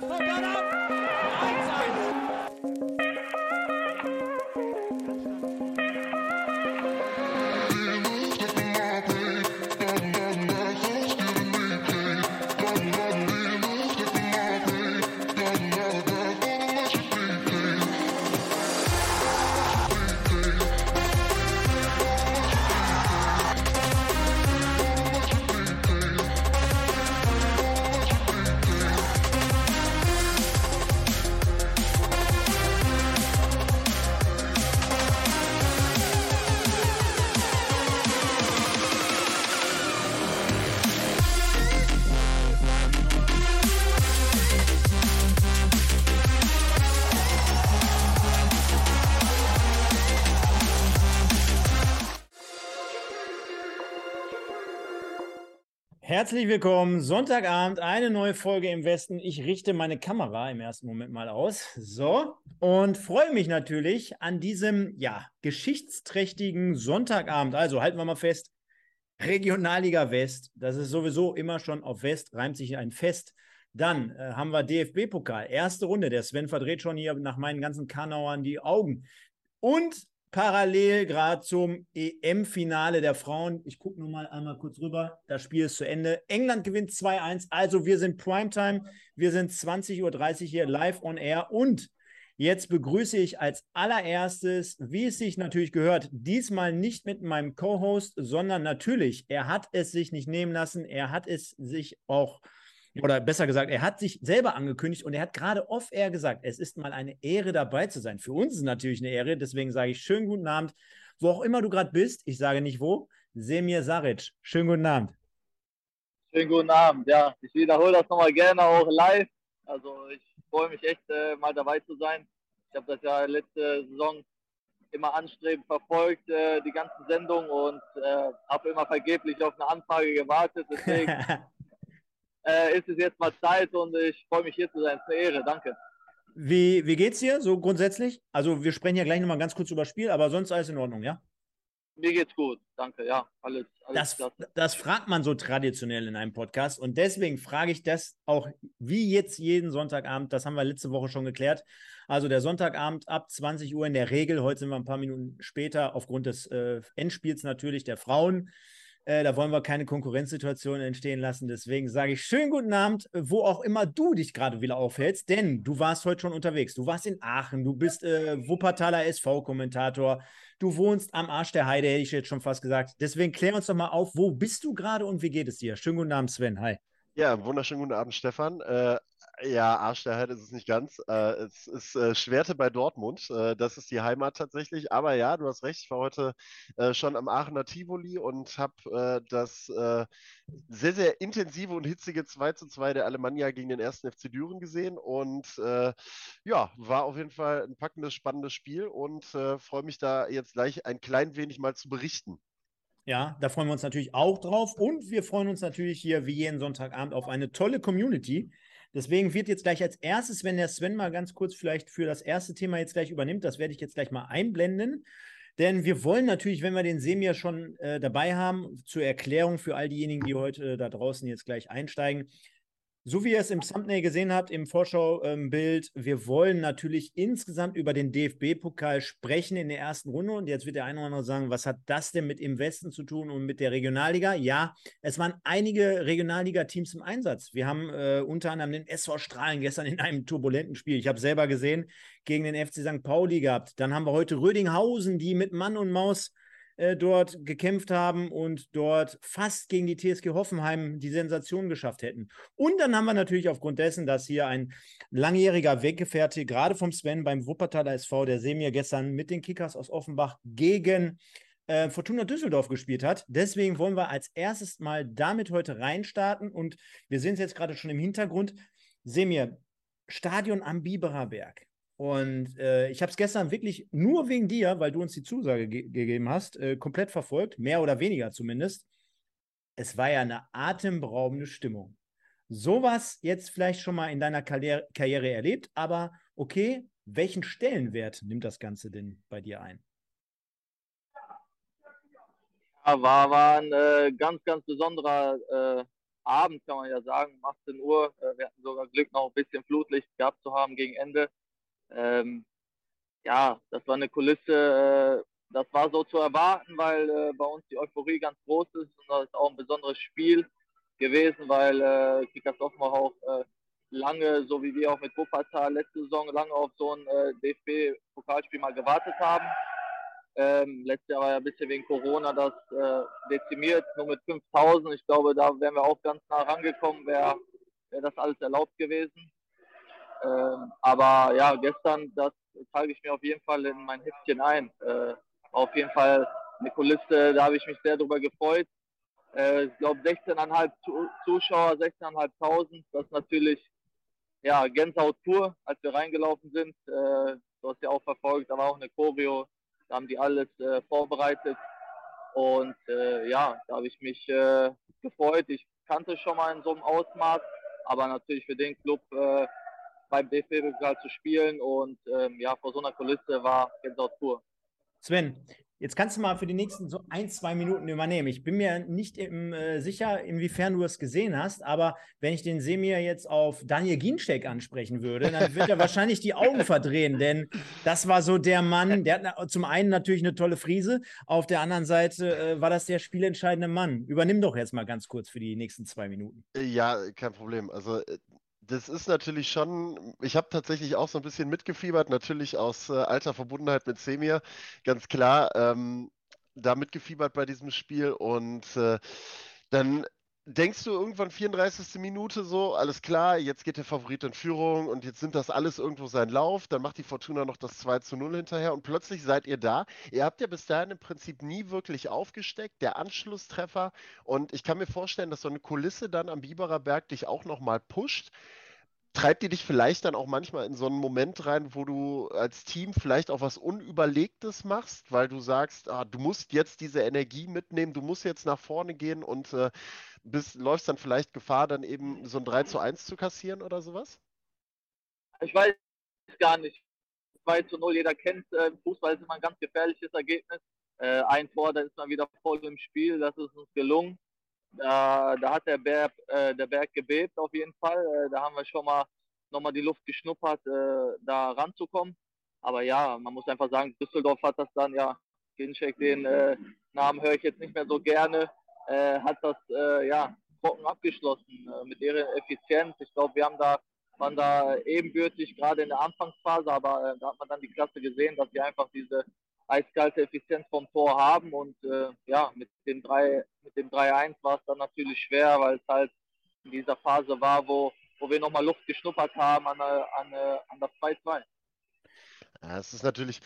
1 von Donner. 1-1. Herzlich willkommen. Sonntagabend, eine neue Folge im Westen. Ich richte meine Kamera im ersten Moment mal aus. So. Und freue mich natürlich an diesem, ja, geschichtsträchtigen Sonntagabend. Also halten wir mal fest. Regionalliga West. Das ist sowieso immer schon auf West, reimt sich ein Fest. Dann äh, haben wir DFB-Pokal. Erste Runde. Der Sven verdreht schon hier nach meinen ganzen Kanauern die Augen. Und parallel gerade zum EM-Finale der Frauen. Ich gucke nur mal einmal kurz rüber. Das Spiel ist zu Ende. England gewinnt 2-1. Also wir sind Primetime. Wir sind 20.30 Uhr hier live on air. Und jetzt begrüße ich als allererstes, wie es sich natürlich gehört, diesmal nicht mit meinem Co-Host, sondern natürlich, er hat es sich nicht nehmen lassen. Er hat es sich auch oder besser gesagt, er hat sich selber angekündigt und er hat gerade off-air gesagt, es ist mal eine Ehre dabei zu sein. Für uns ist es natürlich eine Ehre, deswegen sage ich schönen guten Abend, wo auch immer du gerade bist. Ich sage nicht wo. Semir Saric, schönen guten Abend. Schönen guten Abend, ja. Ich wiederhole das nochmal gerne auch live. Also ich freue mich echt, äh, mal dabei zu sein. Ich habe das ja letzte Saison immer anstrebend verfolgt, äh, die ganzen Sendungen und äh, habe immer vergeblich auf eine Anfrage gewartet. Deswegen äh, ist es jetzt mal Zeit und ich freue mich hier zu sein. Es ist eine Ehre, danke. Wie, wie geht's dir so grundsätzlich? Also wir sprechen ja gleich nochmal ganz kurz über das Spiel, aber sonst alles in Ordnung, ja? Mir geht's gut, danke, ja, alles. alles das, das fragt man so traditionell in einem Podcast und deswegen frage ich das auch wie jetzt jeden Sonntagabend, das haben wir letzte Woche schon geklärt. Also der Sonntagabend ab 20 Uhr in der Regel, heute sind wir ein paar Minuten später, aufgrund des äh, Endspiels natürlich der Frauen. Äh, da wollen wir keine Konkurrenzsituation entstehen lassen. Deswegen sage ich schönen guten Abend, wo auch immer du dich gerade wieder aufhältst, denn du warst heute schon unterwegs. Du warst in Aachen, du bist äh, Wuppertaler SV-Kommentator, du wohnst am Arsch der Heide, hätte ich jetzt schon fast gesagt. Deswegen klär uns doch mal auf, wo bist du gerade und wie geht es dir? Schönen guten Abend, Sven. Hi. Ja, wunderschönen guten Abend, Stefan. Äh, ja, Arsch der Heide ist es nicht ganz. Äh, es ist äh, Schwerte bei Dortmund. Äh, das ist die Heimat tatsächlich. Aber ja, du hast recht. Ich war heute äh, schon am Aachener Tivoli und habe äh, das äh, sehr, sehr intensive und hitzige 2 zu 2 der Alemannia gegen den ersten FC Düren gesehen. Und ja, war auf jeden Fall ein packendes, spannendes Spiel und freue mich da jetzt gleich ein klein wenig mal zu berichten. Ja, da freuen wir uns natürlich auch drauf. Und wir freuen uns natürlich hier wie jeden Sonntagabend auf eine tolle Community. Deswegen wird jetzt gleich als erstes, wenn der Sven mal ganz kurz vielleicht für das erste Thema jetzt gleich übernimmt, das werde ich jetzt gleich mal einblenden. Denn wir wollen natürlich, wenn wir den Semir schon äh, dabei haben, zur Erklärung für all diejenigen, die heute äh, da draußen jetzt gleich einsteigen, so wie ihr es im Thumbnail gesehen habt, im Vorschaubild, wir wollen natürlich insgesamt über den DFB-Pokal sprechen in der ersten Runde. Und jetzt wird der eine oder andere sagen, was hat das denn mit im Westen zu tun und mit der Regionalliga? Ja, es waren einige Regionalliga-Teams im Einsatz. Wir haben äh, unter anderem den SV Strahlen gestern in einem turbulenten Spiel. Ich habe selber gesehen, gegen den FC St. Pauli gehabt. Dann haben wir heute Rödinghausen, die mit Mann und Maus äh, dort gekämpft haben und dort fast gegen die TSG Hoffenheim die Sensation geschafft hätten. Und dann haben wir natürlich aufgrund dessen, dass hier ein langjähriger Weggefährte, gerade vom Sven beim Wuppertaler SV, der Semir gestern mit den Kickers aus Offenbach gegen äh, Fortuna Düsseldorf gespielt hat. Deswegen wollen wir als erstes mal damit heute reinstarten und wir sehen es jetzt gerade schon im Hintergrund. Semir, Stadion am Biberer Berg. Und äh, ich habe es gestern wirklich nur wegen dir, weil du uns die Zusage ge gegeben hast, äh, komplett verfolgt, mehr oder weniger zumindest. Es war ja eine atemberaubende Stimmung. Sowas jetzt vielleicht schon mal in deiner Karriere, Karriere erlebt, aber okay, welchen Stellenwert nimmt das Ganze denn bei dir ein? Ja, war, war ein äh, ganz, ganz besonderer äh, Abend, kann man ja sagen, um 18 Uhr. Äh, wir hatten sogar Glück, noch ein bisschen Flutlicht gehabt zu haben gegen Ende. Ähm, ja, das war eine Kulisse, äh, das war so zu erwarten, weil äh, bei uns die Euphorie ganz groß ist und das ist auch ein besonderes Spiel gewesen, weil äh, Kickers Offenbach auch äh, lange, so wie wir auch mit Wuppertal letzte Saison, lange auf so ein äh, DFB-Pokalspiel mal gewartet haben. Ähm, letztes Jahr war ja ein bisschen wegen Corona das äh, dezimiert, nur mit 5000. Ich glaube, da wären wir auch ganz nah rangekommen, wäre wär das alles erlaubt gewesen. Ähm, aber ja, gestern, das trage ich mir auf jeden Fall in mein Heftchen ein. Äh, auf jeden Fall eine Kulisse, da habe ich mich sehr drüber gefreut. Äh, ich glaube 16,5 Zuschauer, 16.500, das ist natürlich ja, Gänsehaut pur, als wir reingelaufen sind. Äh, du hast ja auch verfolgt, da war auch eine Choreo, da haben die alles äh, vorbereitet. Und äh, ja, da habe ich mich äh, gefreut. Ich kannte schon mal in so einem Ausmaß, aber natürlich für den Club äh, beim DFB-Pokal zu spielen und ähm, ja, vor so einer Kulisse war Gänsehaut pur. Sven, Jetzt kannst du mal für die nächsten so ein, zwei Minuten übernehmen. Ich bin mir nicht im, äh, sicher, inwiefern du es gesehen hast, aber wenn ich den Semir jetzt auf Daniel Ginczek ansprechen würde, dann wird er wahrscheinlich die Augen verdrehen, denn das war so der Mann, der hat zum einen natürlich eine tolle Frise, auf der anderen Seite äh, war das der spielentscheidende Mann. Übernimm doch jetzt mal ganz kurz für die nächsten zwei Minuten. Ja, kein Problem. Also äh, das ist natürlich schon, ich habe tatsächlich auch so ein bisschen mitgefiebert, natürlich aus äh, alter Verbundenheit mit Semir, ganz klar, ähm, da mitgefiebert bei diesem Spiel und äh, dann denkst du irgendwann 34. Minute so, alles klar, jetzt geht der Favorit in Führung und jetzt nimmt das alles irgendwo seinen Lauf, dann macht die Fortuna noch das 2 zu 0 hinterher und plötzlich seid ihr da. Ihr habt ja bis dahin im Prinzip nie wirklich aufgesteckt, der Anschlusstreffer und ich kann mir vorstellen, dass so eine Kulisse dann am Biberer Berg dich auch nochmal pusht treibt die dich vielleicht dann auch manchmal in so einen Moment rein, wo du als Team vielleicht auch was Unüberlegtes machst, weil du sagst, ah, du musst jetzt diese Energie mitnehmen, du musst jetzt nach vorne gehen und äh, bist, läufst dann vielleicht Gefahr, dann eben so ein 3 zu 1 zu kassieren oder sowas? Ich weiß gar nicht. 2 zu 0, jeder kennt, äh, Fußball ist immer ein ganz gefährliches Ergebnis. Äh, ein Tor, da ist man wieder voll im Spiel, das ist uns gelungen. Da, da hat der Berg, äh, der Berg gebebt auf jeden Fall. Äh, da haben wir schon mal nochmal die Luft geschnuppert, äh, da ranzukommen. Aber ja, man muss einfach sagen, Düsseldorf hat das dann, ja, Ginczek, den äh, Namen höre ich jetzt nicht mehr so gerne, äh, hat das äh, ja trocken abgeschlossen mit ihrer Effizienz. Ich glaube, wir haben da waren da ebenbürtig gerade in der Anfangsphase, aber da hat man dann die Klasse gesehen, dass sie einfach diese eiskalte Effizienz vom Tor haben und äh, ja, mit dem 3 mit dem 3-1 war es dann natürlich schwer, weil es halt in dieser Phase war, wo, wo wir nochmal Luft geschnuppert haben an, an, an das 2-2. Ja, es ist natürlich,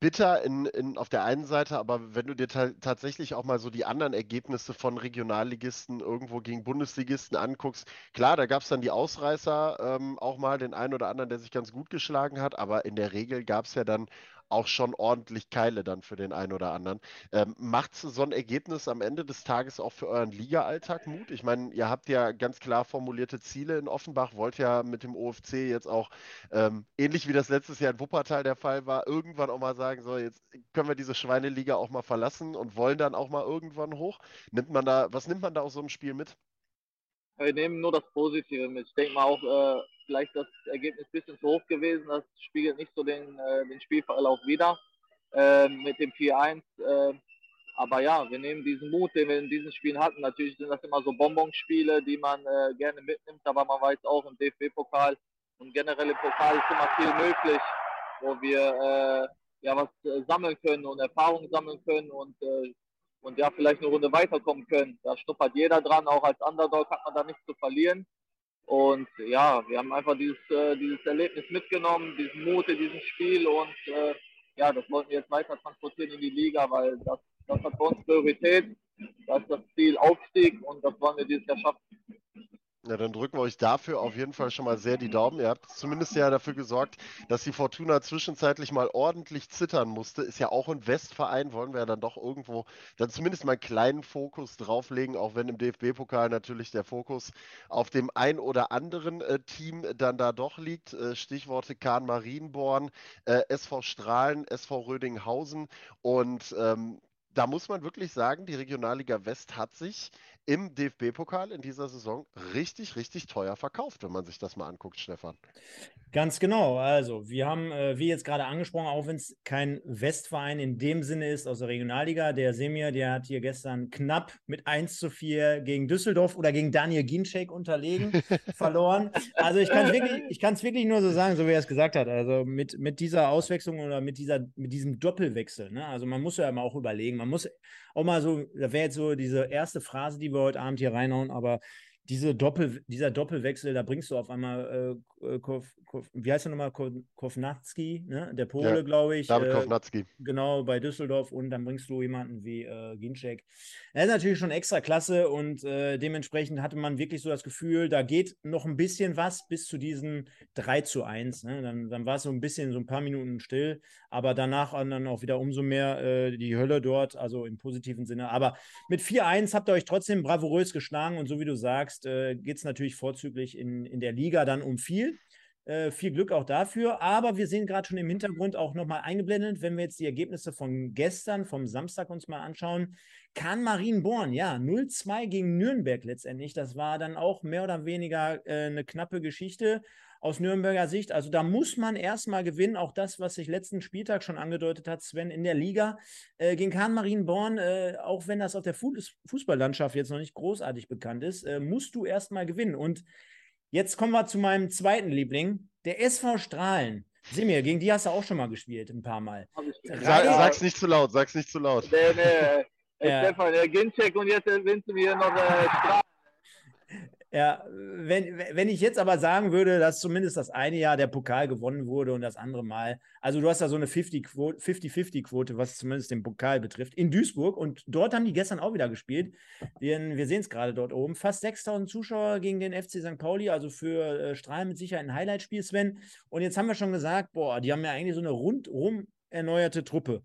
bitter in, in, auf der einen Seite, aber wenn du dir ta tatsächlich auch mal so die anderen Ergebnisse von Regionalligisten irgendwo gegen Bundesligisten anguckst, klar, da gab es dann die Ausreißer, ähm, auch mal den einen oder anderen, der sich ganz gut geschlagen hat, aber in der Regel gab es ja dann auch schon ordentlich Keile dann für den einen oder anderen. Ähm, macht so ein Ergebnis am Ende des Tages auch für euren Liga-Alltag Mut? Ich meine, ihr habt ja ganz klar formulierte Ziele in Offenbach, wollt ja mit dem OFC jetzt auch, ähm, ähnlich wie das letztes Jahr in Wuppertal der Fall war, irgendwann auch mal sagen, so, jetzt können wir diese Schweineliga auch mal verlassen und wollen dann auch mal irgendwann hoch. Nimmt man da, was nimmt man da aus so einem Spiel mit? Wir nehmen nur das Positive mit. Ich denke mal auch, äh, vielleicht das Ergebnis ein bisschen zu hoch gewesen. Das spiegelt nicht so den, äh, den Spielverlauf wieder äh, mit dem 4-1. Äh, aber ja, wir nehmen diesen Mut, den wir in diesen Spielen hatten. Natürlich sind das immer so Bonbonspiele, die man äh, gerne mitnimmt, aber man weiß auch im DFB-Pokal und generell im Pokal ist immer viel möglich, wo wir äh, ja was äh, sammeln können und Erfahrungen sammeln können und und ja, vielleicht eine Runde weiterkommen können. Da schnuppert jeder dran, auch als Underdog hat man da nichts zu verlieren. Und ja, wir haben einfach dieses, äh, dieses Erlebnis mitgenommen, diesen Mut in diesem Spiel und äh, ja, das wollten wir jetzt weiter transportieren in die Liga, weil das, das hat für uns Priorität. Das ist das Ziel Aufstieg und das wollen wir dieses Jahr schaffen. Ja, dann drücken wir euch dafür auf jeden Fall schon mal sehr die Daumen. Ihr habt zumindest ja dafür gesorgt, dass die Fortuna zwischenzeitlich mal ordentlich zittern musste. Ist ja auch ein Westverein, wollen wir ja dann doch irgendwo dann zumindest mal einen kleinen Fokus drauflegen, auch wenn im DFB-Pokal natürlich der Fokus auf dem ein oder anderen äh, Team dann da doch liegt. Äh, Stichworte Kahn Marienborn, äh, SV Strahlen, SV Rödinghausen und ähm, da muss man wirklich sagen, die Regionalliga West hat sich im DFB-Pokal in dieser Saison richtig, richtig teuer verkauft, wenn man sich das mal anguckt, Stefan. Ganz genau. Also, wir haben, äh, wie jetzt gerade angesprochen, auch wenn es kein Westverein in dem Sinne ist aus der Regionalliga, der Semir, der hat hier gestern knapp mit 1 zu 4 gegen Düsseldorf oder gegen Daniel Ginczek unterlegen verloren. Also, ich kann es wirklich, wirklich nur so sagen, so wie er es gesagt hat. Also, mit, mit dieser Auswechslung oder mit, dieser, mit diesem Doppelwechsel. Ne? Also, man muss ja immer auch überlegen, man muss auch mal so, da wäre jetzt so diese erste Phrase, die wir heute Abend hier reinhauen, aber diese Doppel, dieser Doppelwechsel, da bringst du auf einmal, äh, Kof, Kof, wie heißt er nochmal, Kovnatski, ne? der Pole, ja, glaube ich. David äh, Kovnatski. Genau, bei Düsseldorf und dann bringst du jemanden wie äh, Ginczek. Er ist natürlich schon extra klasse und äh, dementsprechend hatte man wirklich so das Gefühl, da geht noch ein bisschen was bis zu diesen 3 zu 1. Ne? Dann, dann war es so ein bisschen, so ein paar Minuten still, aber danach dann auch wieder umso mehr äh, die Hölle dort, also im positiven Sinne. Aber mit 4-1 habt ihr euch trotzdem bravourös geschlagen und so wie du sagst, sagst, äh, geht es natürlich vorzüglich in, in der Liga dann um viel. Äh, viel Glück auch dafür. Aber wir sehen gerade schon im Hintergrund auch nochmal eingeblendet, wenn wir jetzt die Ergebnisse von gestern, vom Samstag uns mal anschauen. Kann Marienborn, ja, 0-2 gegen Nürnberg letztendlich. Das war dann auch mehr oder weniger äh, eine knappe Geschichte aus Nürnberger Sicht. Also da muss man erstmal gewinnen. Auch das, was sich letzten Spieltag schon angedeutet hat, Sven, in der Liga äh, gegen Kahn Marienborn, äh, auch wenn das auf der Fußballlandschaft jetzt noch nicht großartig bekannt ist, äh, musst du erstmal gewinnen. Und jetzt kommen wir zu meinem zweiten Liebling, der SV Strahlen. Simir, gegen die hast du auch schon mal gespielt, ein paar Mal. Sag, sag's nicht zu laut, sag's nicht zu laut. Nee, nee. Ja. Stefan, der Ginczek und jetzt willst du mir noch äh, Strahlen. Ja, wenn, wenn ich jetzt aber sagen würde, dass zumindest das eine Jahr der Pokal gewonnen wurde und das andere Mal, also du hast da so eine 50-50-Quote, was zumindest den Pokal betrifft, in Duisburg und dort haben die gestern auch wieder gespielt. Wir, wir sehen es gerade dort oben. Fast 6000 Zuschauer gegen den FC St. Pauli, also für äh, Strahlen mit Sicherheit ein Highlightspiel, Sven. Und jetzt haben wir schon gesagt, boah, die haben ja eigentlich so eine rundum erneuerte Truppe.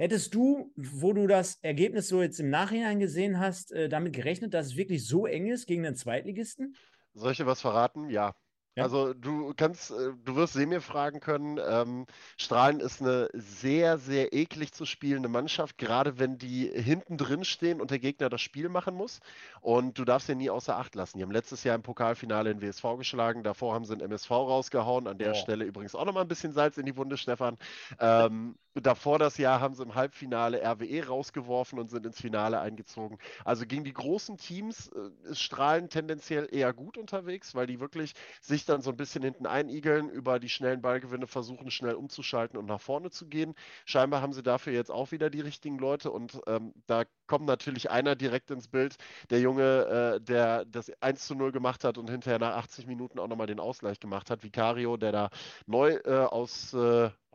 Hättest du, wo du das Ergebnis so jetzt im Nachhinein gesehen hast, äh, damit gerechnet, dass es wirklich so eng ist gegen den Zweitligisten? Soll ich dir was verraten? Ja. Ja. Also du kannst, äh, du wirst Semir fragen können. Ähm, Strahlen ist eine sehr, sehr eklig zu spielende Mannschaft, gerade wenn die hinten drin stehen und der Gegner das Spiel machen muss. Und du darfst sie nie außer Acht lassen. Die haben letztes Jahr im Pokalfinale in WSV geschlagen, davor haben sie in MSV rausgehauen. An der oh. Stelle übrigens auch nochmal ein bisschen Salz in die Wunde, Stefan. Ähm, davor das Jahr haben sie im Halbfinale RWE rausgeworfen und sind ins Finale eingezogen. Also gegen die großen Teams äh, ist Strahlen tendenziell eher gut unterwegs, weil die wirklich sich dann so ein bisschen hinten einigeln, über die schnellen Ballgewinne versuchen, schnell umzuschalten und nach vorne zu gehen. Scheinbar haben sie dafür jetzt auch wieder die richtigen Leute und ähm, da kommt natürlich einer direkt ins Bild, der Junge, äh, der das 1 zu 0 gemacht hat und hinterher nach 80 Minuten auch nochmal den Ausgleich gemacht hat. Vicario, der da neu äh, aus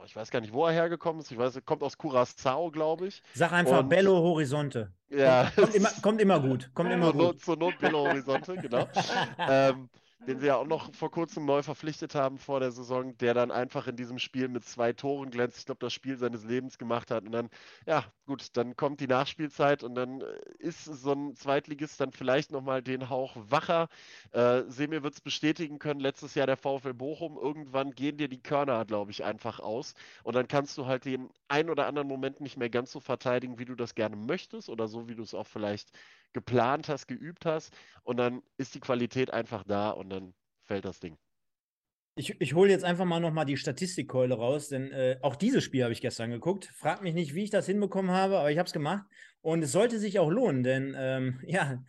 ich weiß gar nicht, wo er hergekommen ist. Ich weiß, er kommt aus Curacao, glaube ich. Sag einfach und, Bello Horizonte. Ja. Kommt, kommt, immer, kommt immer gut. Kommt immer zur, gut. Zur Not Bello Horizonte, genau. ähm, den sie ja auch noch vor kurzem neu verpflichtet haben vor der Saison, der dann einfach in diesem Spiel mit zwei Toren glänzt. Ich glaube, das Spiel seines Lebens gemacht hat. Und dann, ja, gut, dann kommt die Nachspielzeit und dann äh, ist so ein Zweitligist dann vielleicht nochmal den Hauch wacher. Äh, Semir wird es bestätigen können, letztes Jahr der VfL Bochum, irgendwann gehen dir die Körner, glaube ich, einfach aus. Und dann kannst du halt den ein oder anderen Moment nicht mehr ganz so verteidigen, wie du das gerne möchtest oder so, wie du es auch vielleicht geplant hast, geübt hast und dann ist die Qualität einfach da und dann fällt das Ding. Ich, ich hole jetzt einfach mal nochmal die Statistikkeule raus, denn äh, auch dieses Spiel habe ich gestern geguckt. Frag mich nicht, wie ich das hinbekommen habe, aber ich habe es gemacht. Und es sollte sich auch lohnen, denn ähm, ja,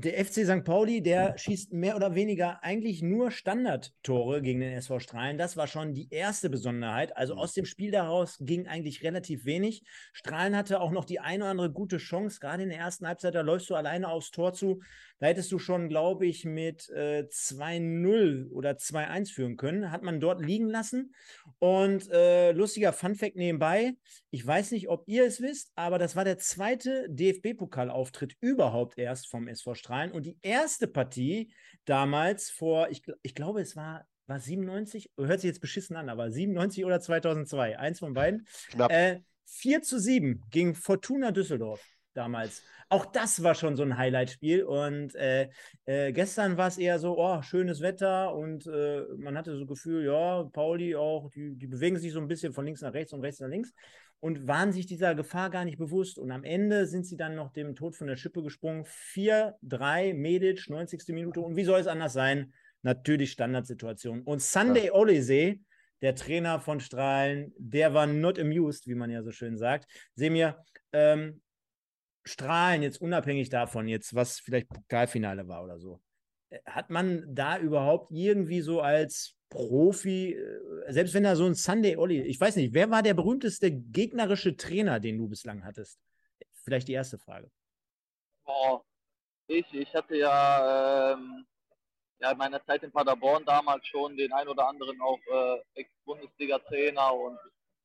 der FC St. Pauli, der schießt mehr oder weniger eigentlich nur Standardtore gegen den SV Strahlen. Das war schon die erste Besonderheit. Also mhm. aus dem Spiel daraus ging eigentlich relativ wenig. Strahlen hatte auch noch die eine oder andere gute Chance. Gerade in der ersten Halbzeit, da läufst du alleine aufs Tor zu. Da hättest du schon, glaube ich, mit äh, 2-0 oder 2-1 führen können. Hat man dort liegen lassen. Und äh, lustiger Funfact nebenbei. Ich weiß nicht, ob ihr es wisst, aber das war der zweite DFB-Pokalauftritt überhaupt erst vom SV Strahlen. Und die erste Partie damals vor, ich, ich glaube, es war, war 97, hört sich jetzt beschissen an, aber 97 oder 2002, eins von beiden. Knapp. Äh, 4 zu 7 gegen Fortuna Düsseldorf damals. Auch das war schon so ein Highlight-Spiel. Und äh, äh, gestern war es eher so, oh, schönes Wetter und äh, man hatte so das Gefühl, ja, Pauli auch, die, die bewegen sich so ein bisschen von links nach rechts und rechts nach links. Und waren sich dieser Gefahr gar nicht bewusst. Und am Ende sind sie dann noch dem Tod von der Schippe gesprungen. 4-3 Medic, 90. Minute. Und wie soll es anders sein? Natürlich Standardsituation. Und Sunday ja. Olise, der Trainer von Strahlen, der war not amused, wie man ja so schön sagt. Seh mir, ähm, Strahlen, jetzt unabhängig davon, jetzt was vielleicht Pokalfinale war oder so. Äh, hat man da überhaupt irgendwie so als Profi, äh, selbst wenn da so ein Sunday Olli, ich weiß nicht, wer war der berühmteste gegnerische Trainer, den du bislang hattest? Vielleicht die erste Frage. Boah, ich, ich hatte ja, ähm, ja in meiner Zeit in Paderborn damals schon den ein oder anderen auch äh, Ex-Bundesliga-Trainer und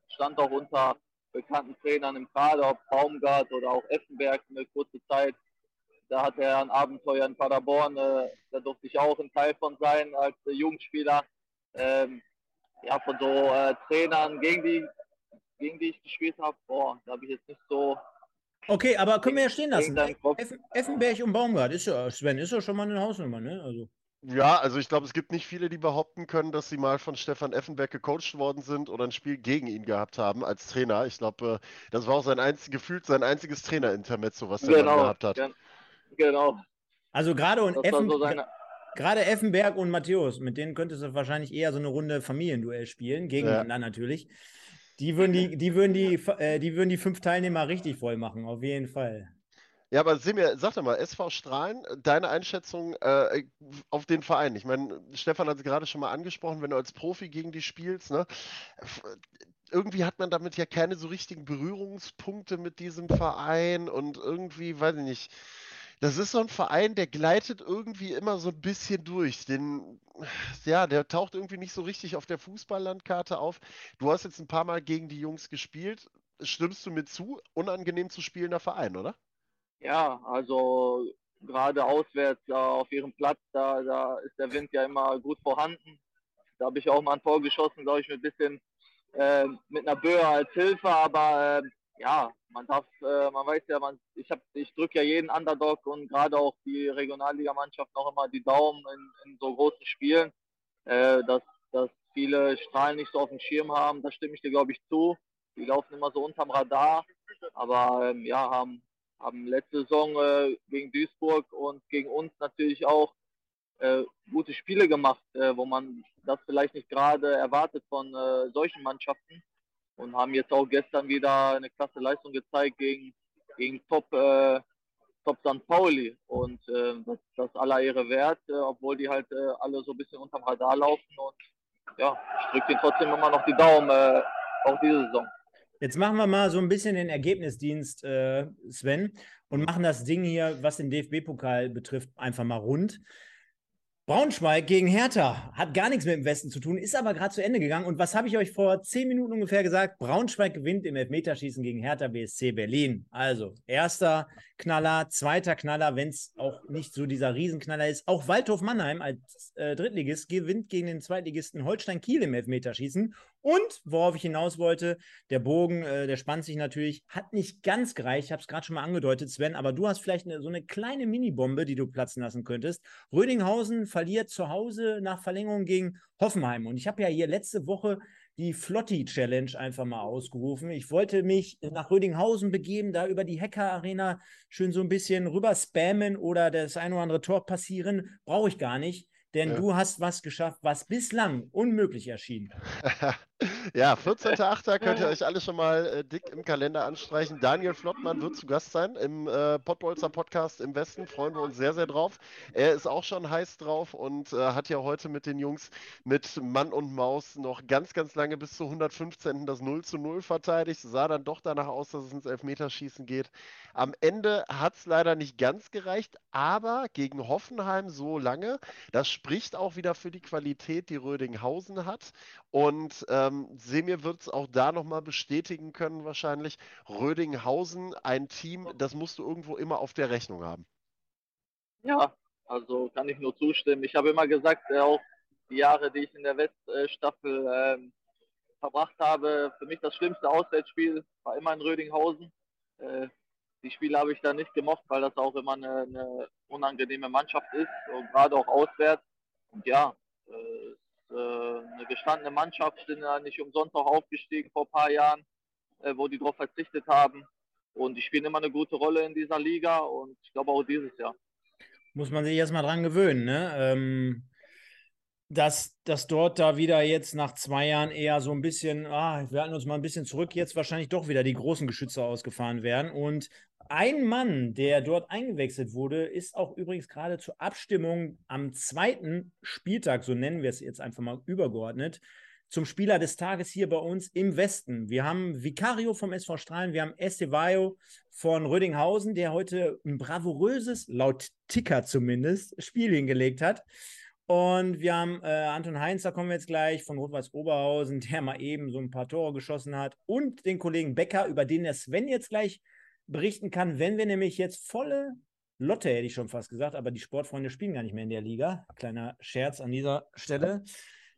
stand auch unter bekannten Trainern im Kader, ob Baumgart oder auch Effenberg eine kurze Zeit. Da hatte er ein Abenteuer in Paderborn, äh, da durfte ich auch ein Teil von sein als äh, Jugendspieler. Ähm, ja, von so äh, Trainern, gegen die, gegen die ich gespielt habe, boah, da habe ich jetzt nicht so. Okay, aber können wir ja stehen lassen. Effenberg und Baumgart, ist ja, Sven, ist ja schon mal eine Hausnummer, ne? Also. Ja, also ich glaube, es gibt nicht viele, die behaupten können, dass sie mal von Stefan Effenberg gecoacht worden sind oder ein Spiel gegen ihn gehabt haben als Trainer. Ich glaube, äh, das war auch sein einzig, gefühlt sein einziges Trainer-Intermezzo, was er genau, gehabt hat. Genau. Also gerade und Effen, so seine... gerade Effenberg und Matthäus, mit denen könntest du wahrscheinlich eher so eine Runde Familienduell spielen, gegeneinander ja. natürlich. Die würden die, die würden die, äh, die würden die fünf Teilnehmer richtig voll machen, auf jeden Fall. Ja, aber Semir, sag doch mal, SV Strahlen, deine Einschätzung äh, auf den Verein. Ich meine, Stefan hat es gerade schon mal angesprochen, wenn du als Profi gegen die spielst, ne? Irgendwie hat man damit ja keine so richtigen Berührungspunkte mit diesem Verein und irgendwie, weiß ich nicht. Das ist so ein Verein, der gleitet irgendwie immer so ein bisschen durch. Den, ja, der taucht irgendwie nicht so richtig auf der Fußballlandkarte auf. Du hast jetzt ein paar Mal gegen die Jungs gespielt. Stimmst du mir zu? Unangenehm zu spielender Verein, oder? Ja, also gerade auswärts äh, auf ihrem Platz, da, da ist der Wind ja immer gut vorhanden. Da habe ich auch mal ein Tor geschossen, glaube ich, mit ein bisschen äh, mit einer Böe als Hilfe, aber äh, ja, man darf, äh, man weiß ja, man, ich habe, ich drücke ja jeden Underdog und gerade auch die Regionalligamannschaft noch immer die Daumen in, in so großen Spielen, äh, dass, dass viele Strahlen nicht so auf dem Schirm haben. Da stimme ich dir, glaube ich, zu. Die laufen immer so unterm Radar, aber ähm, ja, haben haben letzte Saison äh, gegen Duisburg und gegen uns natürlich auch äh, gute Spiele gemacht, äh, wo man das vielleicht nicht gerade erwartet von äh, solchen Mannschaften und haben jetzt auch gestern wieder eine klasse Leistung gezeigt gegen, gegen Top, äh, Top St. Pauli und äh, das, das aller Ehre wert, obwohl die halt alle so ein bisschen unterm Radar laufen und ja, ich drücke ihnen trotzdem immer noch die Daumen, auch diese Saison. Jetzt machen wir mal so ein bisschen den Ergebnisdienst, äh, Sven, und machen das Ding hier, was den DFB-Pokal betrifft, einfach mal rund. Braunschweig gegen Hertha hat gar nichts mit dem Westen zu tun, ist aber gerade zu Ende gegangen. Und was habe ich euch vor zehn Minuten ungefähr gesagt? Braunschweig gewinnt im Elfmeterschießen gegen Hertha BSC Berlin. Also erster Knaller, zweiter Knaller, wenn es auch nicht so dieser Riesenknaller ist. Auch Waldhof Mannheim als äh, Drittligist gewinnt gegen den Zweitligisten Holstein Kiel im Elfmeterschießen. Und worauf ich hinaus wollte, der Bogen, äh, der spannt sich natürlich, hat nicht ganz gereicht. Ich habe es gerade schon mal angedeutet, Sven, aber du hast vielleicht eine, so eine kleine Minibombe, die du platzen lassen könntest. Rödinghausen verliert zu Hause nach Verlängerung gegen Hoffenheim. Und ich habe ja hier letzte Woche die Flotti Challenge einfach mal ausgerufen. Ich wollte mich nach Rödinghausen begeben, da über die Hacker Arena schön so ein bisschen rüber spammen oder das ein oder andere Tor passieren. Brauche ich gar nicht denn ja. du hast was geschafft, was bislang unmöglich erschien. ja, 14.8. könnt ihr euch alle schon mal äh, dick im Kalender anstreichen. Daniel Flottmann wird zu Gast sein im äh, Pottbolzer Podcast im Westen. Freuen wir uns sehr, sehr drauf. Er ist auch schon heiß drauf und äh, hat ja heute mit den Jungs mit Mann und Maus noch ganz, ganz lange bis zur 115. das 0 zu 0 verteidigt. Sah dann doch danach aus, dass es ins Elfmeterschießen geht. Am Ende hat es leider nicht ganz gereicht, aber gegen Hoffenheim so lange, das spricht auch wieder für die Qualität, die Rödinghausen hat. Und ähm, Semir wird es auch da nochmal bestätigen können, wahrscheinlich. Rödinghausen, ein Team, das musst du irgendwo immer auf der Rechnung haben. Ja, also kann ich nur zustimmen. Ich habe immer gesagt, äh, auch die Jahre, die ich in der Weststaffel äh, verbracht habe, für mich das schlimmste Auswärtsspiel war immer in Rödinghausen. Äh, die Spiele habe ich da nicht gemocht, weil das auch immer eine, eine unangenehme Mannschaft ist und gerade auch auswärts. Und ja, äh, eine gestandene Mannschaft, sind ja nicht umsonst auch aufgestiegen vor ein paar Jahren. äh, wo die drauf verzichtet haben. Und die spielen immer eine gute Rolle in dieser Liga und ich glaube auch dieses Jahr. Muss man sich erstmal dran gewöhnen, ne? Ähm, dass, dass dort da wieder jetzt nach zwei Jahren eher so ein bisschen, ah, wir halten uns mal ein bisschen zurück, jetzt wahrscheinlich doch wieder die großen Geschütze ausgefahren werden. Und ein Mann, der dort eingewechselt wurde, ist auch übrigens gerade zur Abstimmung am zweiten Spieltag, so nennen wir es jetzt einfach mal übergeordnet, zum Spieler des Tages hier bei uns im Westen. Wir haben Vicario vom SV Strahlen, wir haben Estevayo von Rödinghausen, der heute ein bravouröses, laut Ticker zumindest, Spiel hingelegt hat. Und wir haben äh, Anton Heinz, da kommen wir jetzt gleich, von Rot-Weiß Oberhausen, der mal eben so ein paar Tore geschossen hat. Und den Kollegen Becker, über den der Sven jetzt gleich berichten kann, wenn wir nämlich jetzt volle Lotte, hätte ich schon fast gesagt, aber die Sportfreunde spielen gar nicht mehr in der Liga. Kleiner Scherz an dieser Stelle.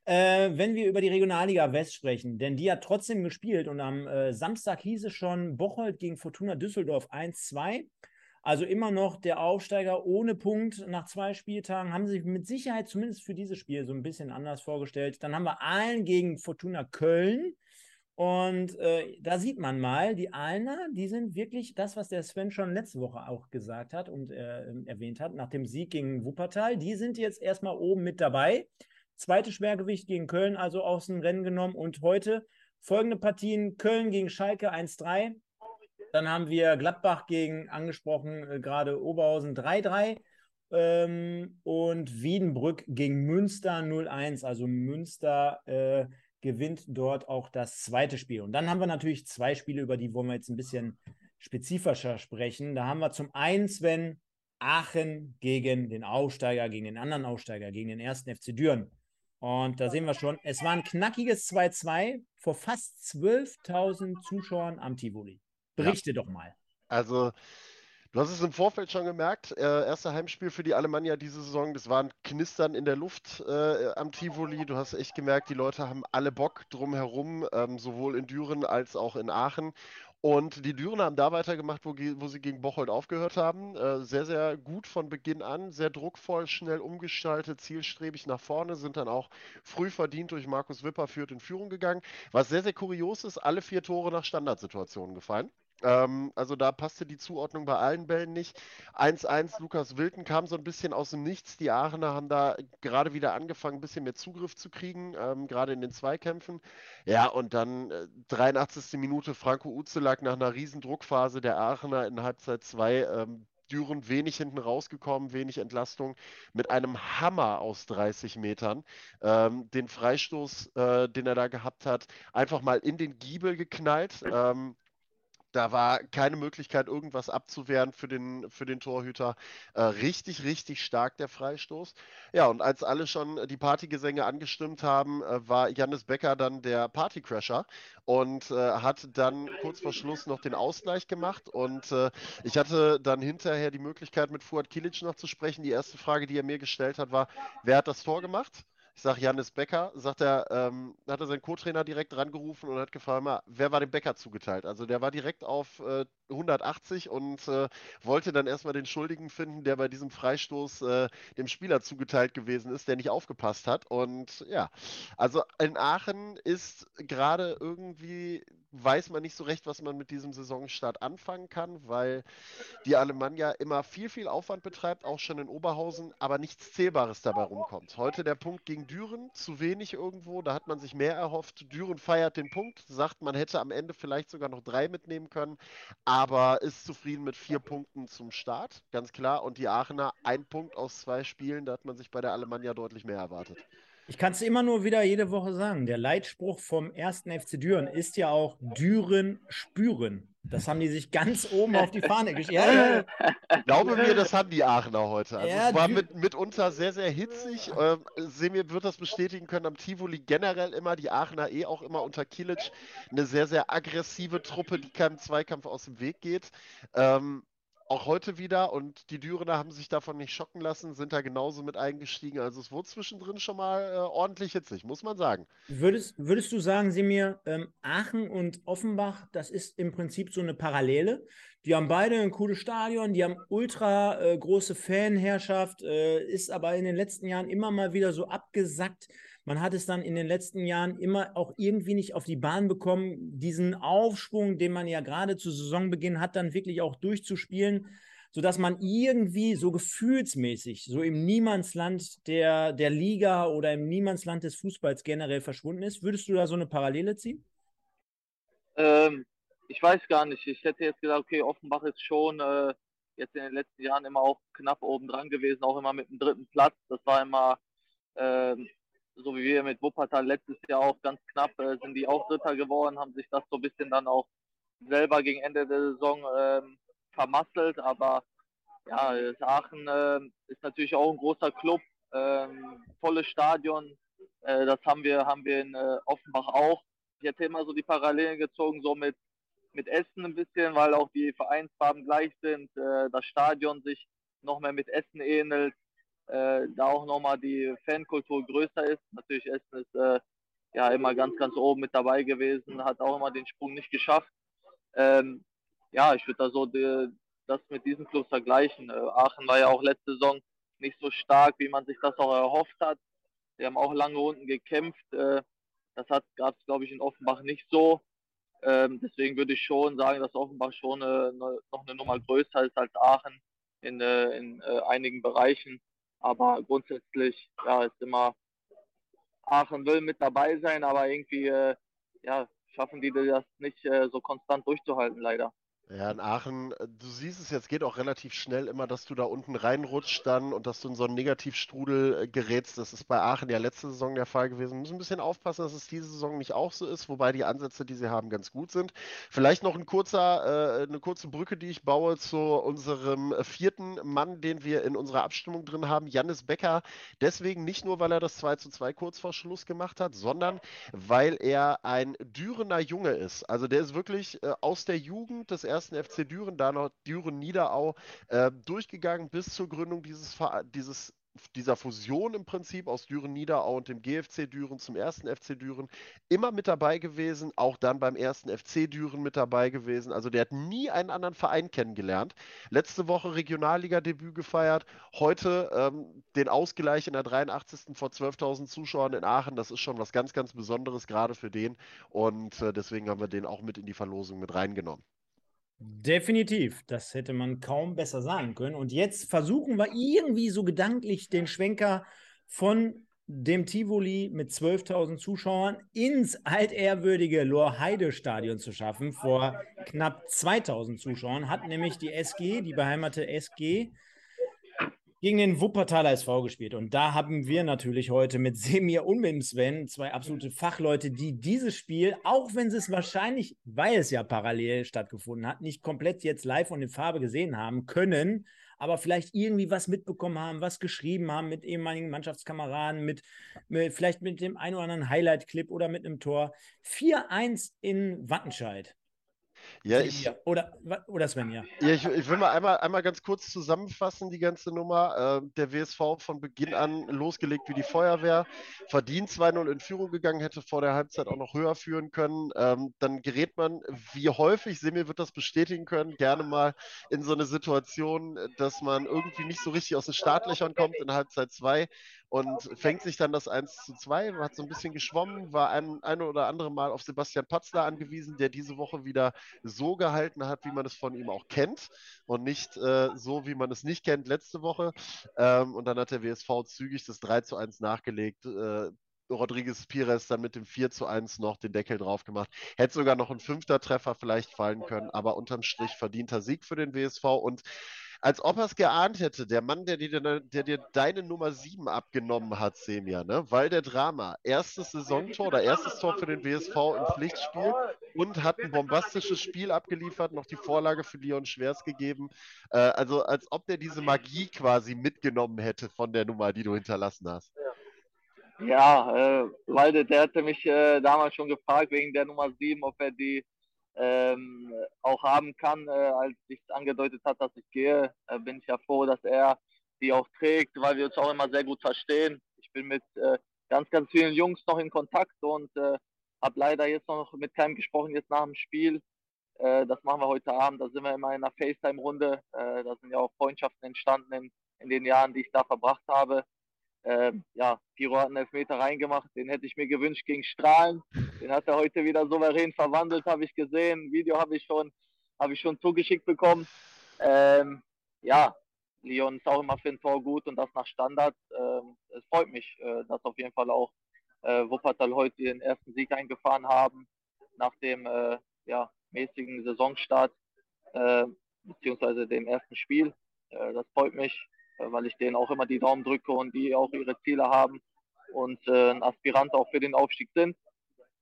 Äh, wenn wir über die Regionalliga West sprechen, denn die hat trotzdem gespielt und am äh, Samstag hieß es schon Bocholt gegen Fortuna Düsseldorf 1-2. Also immer noch der Aufsteiger ohne Punkt nach zwei Spieltagen, haben sich mit Sicherheit zumindest für dieses Spiel so ein bisschen anders vorgestellt. Dann haben wir Aalen gegen Fortuna Köln. Und äh, da sieht man mal, die Aalner, die sind wirklich das, was der Sven schon letzte Woche auch gesagt hat und äh, erwähnt hat, nach dem Sieg gegen Wuppertal. Die sind jetzt erstmal oben mit dabei. Zweite Schwergewicht gegen Köln, also aus dem Rennen genommen. Und heute folgende Partien: Köln gegen Schalke 1-3. Dann haben wir Gladbach gegen, angesprochen, äh, gerade Oberhausen 3-3. Ähm, und Wiedenbrück gegen Münster 0-1. Also Münster. Äh, gewinnt dort auch das zweite Spiel. Und dann haben wir natürlich zwei Spiele, über die wollen wir jetzt ein bisschen spezifischer sprechen. Da haben wir zum einen Sven Aachen gegen den Aufsteiger, gegen den anderen Aufsteiger, gegen den ersten FC Düren. Und da sehen wir schon, es war ein knackiges 2-2 vor fast 12.000 Zuschauern am Tivoli. Berichte ja. doch mal. Also Du hast es im Vorfeld schon gemerkt, äh, erste Heimspiel für die Alemannia diese Saison, das war ein Knistern in der Luft äh, am Tivoli. Du hast echt gemerkt, die Leute haben alle Bock drumherum, ähm, sowohl in Düren als auch in Aachen. Und die Düren haben da weitergemacht, wo, wo sie gegen Bocholt aufgehört haben. Äh, sehr, sehr gut von Beginn an, sehr druckvoll, schnell umgestaltet, zielstrebig nach vorne, sind dann auch früh verdient durch Markus Wipperführt in Führung gegangen. Was sehr, sehr kurios ist, alle vier Tore nach Standardsituationen gefallen. Ähm, also da passte die Zuordnung bei allen Bällen nicht. 1-1, Lukas Wilton kam so ein bisschen aus dem Nichts. Die Aachener haben da gerade wieder angefangen, ein bisschen mehr Zugriff zu kriegen, ähm, gerade in den Zweikämpfen. Ja, und dann äh, 83. Minute Franco Uzelak nach einer riesen Druckphase der Aachener in Halbzeit 2. Ähm, Düren wenig hinten rausgekommen, wenig Entlastung, mit einem Hammer aus 30 Metern. Ähm, den Freistoß, äh, den er da gehabt hat, einfach mal in den Giebel geknallt. Ähm, da war keine Möglichkeit, irgendwas abzuwehren für den, für den Torhüter. Äh, richtig, richtig stark der Freistoß. Ja, und als alle schon die Partygesänge angestimmt haben, äh, war Jannis Becker dann der Partycrasher und äh, hat dann kurz vor Schluss noch den Ausgleich gemacht. Und äh, ich hatte dann hinterher die Möglichkeit, mit Fuad Kilic noch zu sprechen. Die erste Frage, die er mir gestellt hat, war: Wer hat das Tor gemacht? Ich sage Janis Becker, sagt er, ähm, hat er seinen Co-Trainer direkt rangerufen und hat gefragt, wer war dem Becker zugeteilt? Also der war direkt auf äh, 180 und äh, wollte dann erstmal den Schuldigen finden, der bei diesem Freistoß äh, dem Spieler zugeteilt gewesen ist, der nicht aufgepasst hat. Und ja, also in Aachen ist gerade irgendwie weiß man nicht so recht, was man mit diesem Saisonstart anfangen kann, weil die Alemannia immer viel, viel Aufwand betreibt, auch schon in Oberhausen, aber nichts Zählbares dabei rumkommt. Heute der Punkt gegen Düren, zu wenig irgendwo, da hat man sich mehr erhofft. Düren feiert den Punkt, sagt, man hätte am Ende vielleicht sogar noch drei mitnehmen können, aber ist zufrieden mit vier Punkten zum Start, ganz klar. Und die Aachener ein Punkt aus zwei Spielen, da hat man sich bei der Alemannia deutlich mehr erwartet. Ich kann es immer nur wieder jede Woche sagen. Der Leitspruch vom ersten FC Düren ist ja auch Düren spüren. Das haben die sich ganz oben auf die Fahne geschrieben. Ja, ja. Glaube mir, das haben die Aachener heute. Also ja, es war mit, mitunter sehr, sehr hitzig. Ähm, Semir wird das bestätigen können am Tivoli generell immer, die Aachener eh auch immer unter Kilic. Eine sehr, sehr aggressive Truppe, die keinem Zweikampf aus dem Weg geht. Ähm, auch heute wieder und die Dürener haben sich davon nicht schocken lassen, sind da genauso mit eingestiegen. Also es wurde zwischendrin schon mal äh, ordentlich hitzig, muss man sagen. Würdest, würdest du sagen, Semir, ähm, Aachen und Offenbach, das ist im Prinzip so eine Parallele? Die haben beide ein cooles Stadion, die haben ultra äh, große Fanherrschaft, äh, ist aber in den letzten Jahren immer mal wieder so abgesackt Man hat es dann in den letzten Jahren immer auch irgendwie nicht auf die Bahn bekommen, diesen Aufschwung, den man ja gerade zu Saisonbeginn hat, dann wirklich auch durchzuspielen, sodass man irgendwie so gefühlsmäßig, so im Niemandsland der, der Liga oder im Niemandsland des Fußballs generell verschwunden ist. Würdest du da so eine Parallele ziehen? Ähm, ich weiß gar nicht. Ich hätte jetzt gesagt, okay, Offenbach ist schon äh, jetzt in den letzten Jahren immer auch knapp oben dran gewesen, auch immer mit dem dritten Platz. Das war immer äh, so wie wir mit Wuppertal letztes Jahr auch ganz knapp äh, sind die auch Dritter geworden, haben sich das so ein bisschen dann auch selber gegen Ende der Saison ähm, vermasselt. Aber ja, Aachen äh, ist natürlich auch ein großer Club, ähm, volles Stadion. Äh, das haben wir, haben wir in äh, Offenbach auch. Ich hätte immer so die Parallelen gezogen, so mit, mit Essen ein bisschen, weil auch die Vereinsfarben gleich sind, äh, das Stadion sich noch mehr mit Essen ähnelt äh, da auch nochmal die Fankultur größer ist. Natürlich Essen ist äh, ja immer ganz, ganz oben mit dabei gewesen, hat auch immer den Sprung nicht geschafft. Ähm, ja, ich würde da so die, das mit diesen Clubs vergleichen. Äh, Aachen war ja auch letzte Saison nicht so stark, wie man sich das auch erhofft hat. Die haben auch lange unten gekämpft. Äh, das gab es, glaube ich, in Offenbach nicht so. Ähm, deswegen würde ich schon sagen, dass Offenbach schon äh, ne, noch eine Nummer größer ist als Aachen in, äh, in äh, einigen Bereichen. Aber grundsätzlich, ja, ist immer, Aachen will mit dabei sein, aber irgendwie, äh, ja, schaffen die das nicht äh, so konstant durchzuhalten, leider. Ja, in Aachen, äh, du siehst es jetzt, geht auch relativ schnell immer, dass du da unten reinrutscht dann und dass du in so einen Negativstrudel äh, gerätst. Das ist bei Aachen ja letzte Saison der Fall gewesen. Wir müssen ein bisschen aufpassen, dass es diese Saison nicht auch so ist, wobei die Ansätze, die sie haben, ganz gut sind. Vielleicht noch ein kurzer, äh, eine kurze Brücke, die ich baue zu unserem vierten Mann, den wir in unserer Abstimmung drin haben, Jannis Becker. Deswegen nicht nur, weil er das 2 zu 2 kurz vor Schluss gemacht hat, sondern weil er ein Dürener Junge ist. Also der ist wirklich äh, aus der Jugend des ersten FC Düren, da noch Düren Niederau, äh, durchgegangen bis zur Gründung dieses, dieses dieser Fusion im Prinzip aus Düren Niederau und dem GFC Düren zum ersten FC Düren immer mit dabei gewesen, auch dann beim ersten FC Düren mit dabei gewesen. Also der hat nie einen anderen Verein kennengelernt. Letzte Woche Regionalliga-Debüt gefeiert, heute ähm, den Ausgleich in der 83. vor 12.000 Zuschauern in Aachen. Das ist schon was ganz, ganz Besonderes gerade für den und äh, deswegen haben wir den auch mit in die Verlosung mit reingenommen. Definitiv, das hätte man kaum besser sagen können. Und jetzt versuchen wir irgendwie so gedanklich den Schwenker von dem Tivoli mit 12.000 Zuschauern ins altehrwürdige Lorheide-Stadion zu schaffen. Vor knapp 2.000 Zuschauern hat nämlich die SG, die beheimatete SG, gegen den Wuppertaler SV gespielt. Und da haben wir natürlich heute mit Semir und mit Sven zwei absolute Fachleute, die dieses Spiel, auch wenn sie es wahrscheinlich, weil es ja parallel stattgefunden hat, nicht komplett jetzt live und in Farbe gesehen haben können, aber vielleicht irgendwie was mitbekommen haben, was geschrieben haben mit ehemaligen Mannschaftskameraden, mit, mit vielleicht mit dem ein oder anderen Highlight-Clip oder mit einem Tor. 4-1 in Wattenscheid. Ja, ich, oder, oder Sven, ja. ja ich, ich, will mal einmal, einmal ganz kurz zusammenfassen, die ganze Nummer. Äh, der WSV von Beginn an losgelegt wie die Feuerwehr, verdient 2-0 in Führung gegangen, hätte vor der Halbzeit auch noch höher führen können. Ähm, dann gerät man, wie häufig, Semir wird das bestätigen können, gerne mal in so eine Situation, dass man irgendwie nicht so richtig aus den Startlöchern kommt in Halbzeit 2 und fängt sich dann das 1 zu 2, hat so ein bisschen geschwommen, war ein, ein oder andere Mal auf Sebastian Patzler angewiesen, der diese Woche wieder so gehalten hat, wie man es von ihm auch kennt und nicht äh, so, wie man es nicht kennt letzte Woche. Ähm, und dann hat der WSV zügig das 3 zu 1 nachgelegt. Äh, Rodriguez Pires dann mit dem 4 zu 1 noch den Deckel drauf gemacht. Hätte sogar noch ein fünfter Treffer vielleicht fallen können, aber unterm Strich verdienter Sieg für den WSV und als ob er es geahnt hätte, der Mann, der dir, der dir deine Nummer 7 abgenommen hat, Semia, ne? Weil der Drama, erstes Saisontor oder erstes Tor für den WSV im Pflichtspiel und hat ein bombastisches Spiel abgeliefert, noch die Vorlage für Leon Schwers gegeben. Äh, also als ob der diese Magie quasi mitgenommen hätte von der Nummer, die du hinterlassen hast. Ja, äh, weil der hatte mich äh, damals schon gefragt wegen der Nummer 7, ob er die ähm, auch haben kann. Äh, als ich angedeutet hat, dass ich gehe, äh, bin ich ja froh, dass er die auch trägt, weil wir uns auch immer sehr gut verstehen. Ich bin mit äh, ganz, ganz vielen Jungs noch in Kontakt und äh, habe leider jetzt noch mit keinem gesprochen, jetzt nach dem Spiel. Äh, das machen wir heute Abend. Da sind wir immer in einer FaceTime-Runde. Äh, da sind ja auch Freundschaften entstanden in, in den Jahren, die ich da verbracht habe. Ähm, ja, Piro hat einen Elfmeter reingemacht, den hätte ich mir gewünscht gegen Strahlen. Den hat er heute wieder souverän verwandelt, habe ich gesehen. Video habe ich schon, habe ich schon zugeschickt bekommen. Ähm, ja, Lyon ist auch immer für ein Tor gut und das nach Standard. Ähm, es freut mich, äh, dass auf jeden Fall auch äh, Wuppertal heute den ersten Sieg eingefahren haben nach dem äh, ja, mäßigen Saisonstart äh, beziehungsweise dem ersten Spiel. Äh, das freut mich, äh, weil ich denen auch immer die Daumen drücke und die auch ihre Ziele haben und ein Aspirant auch für den Aufstieg sind.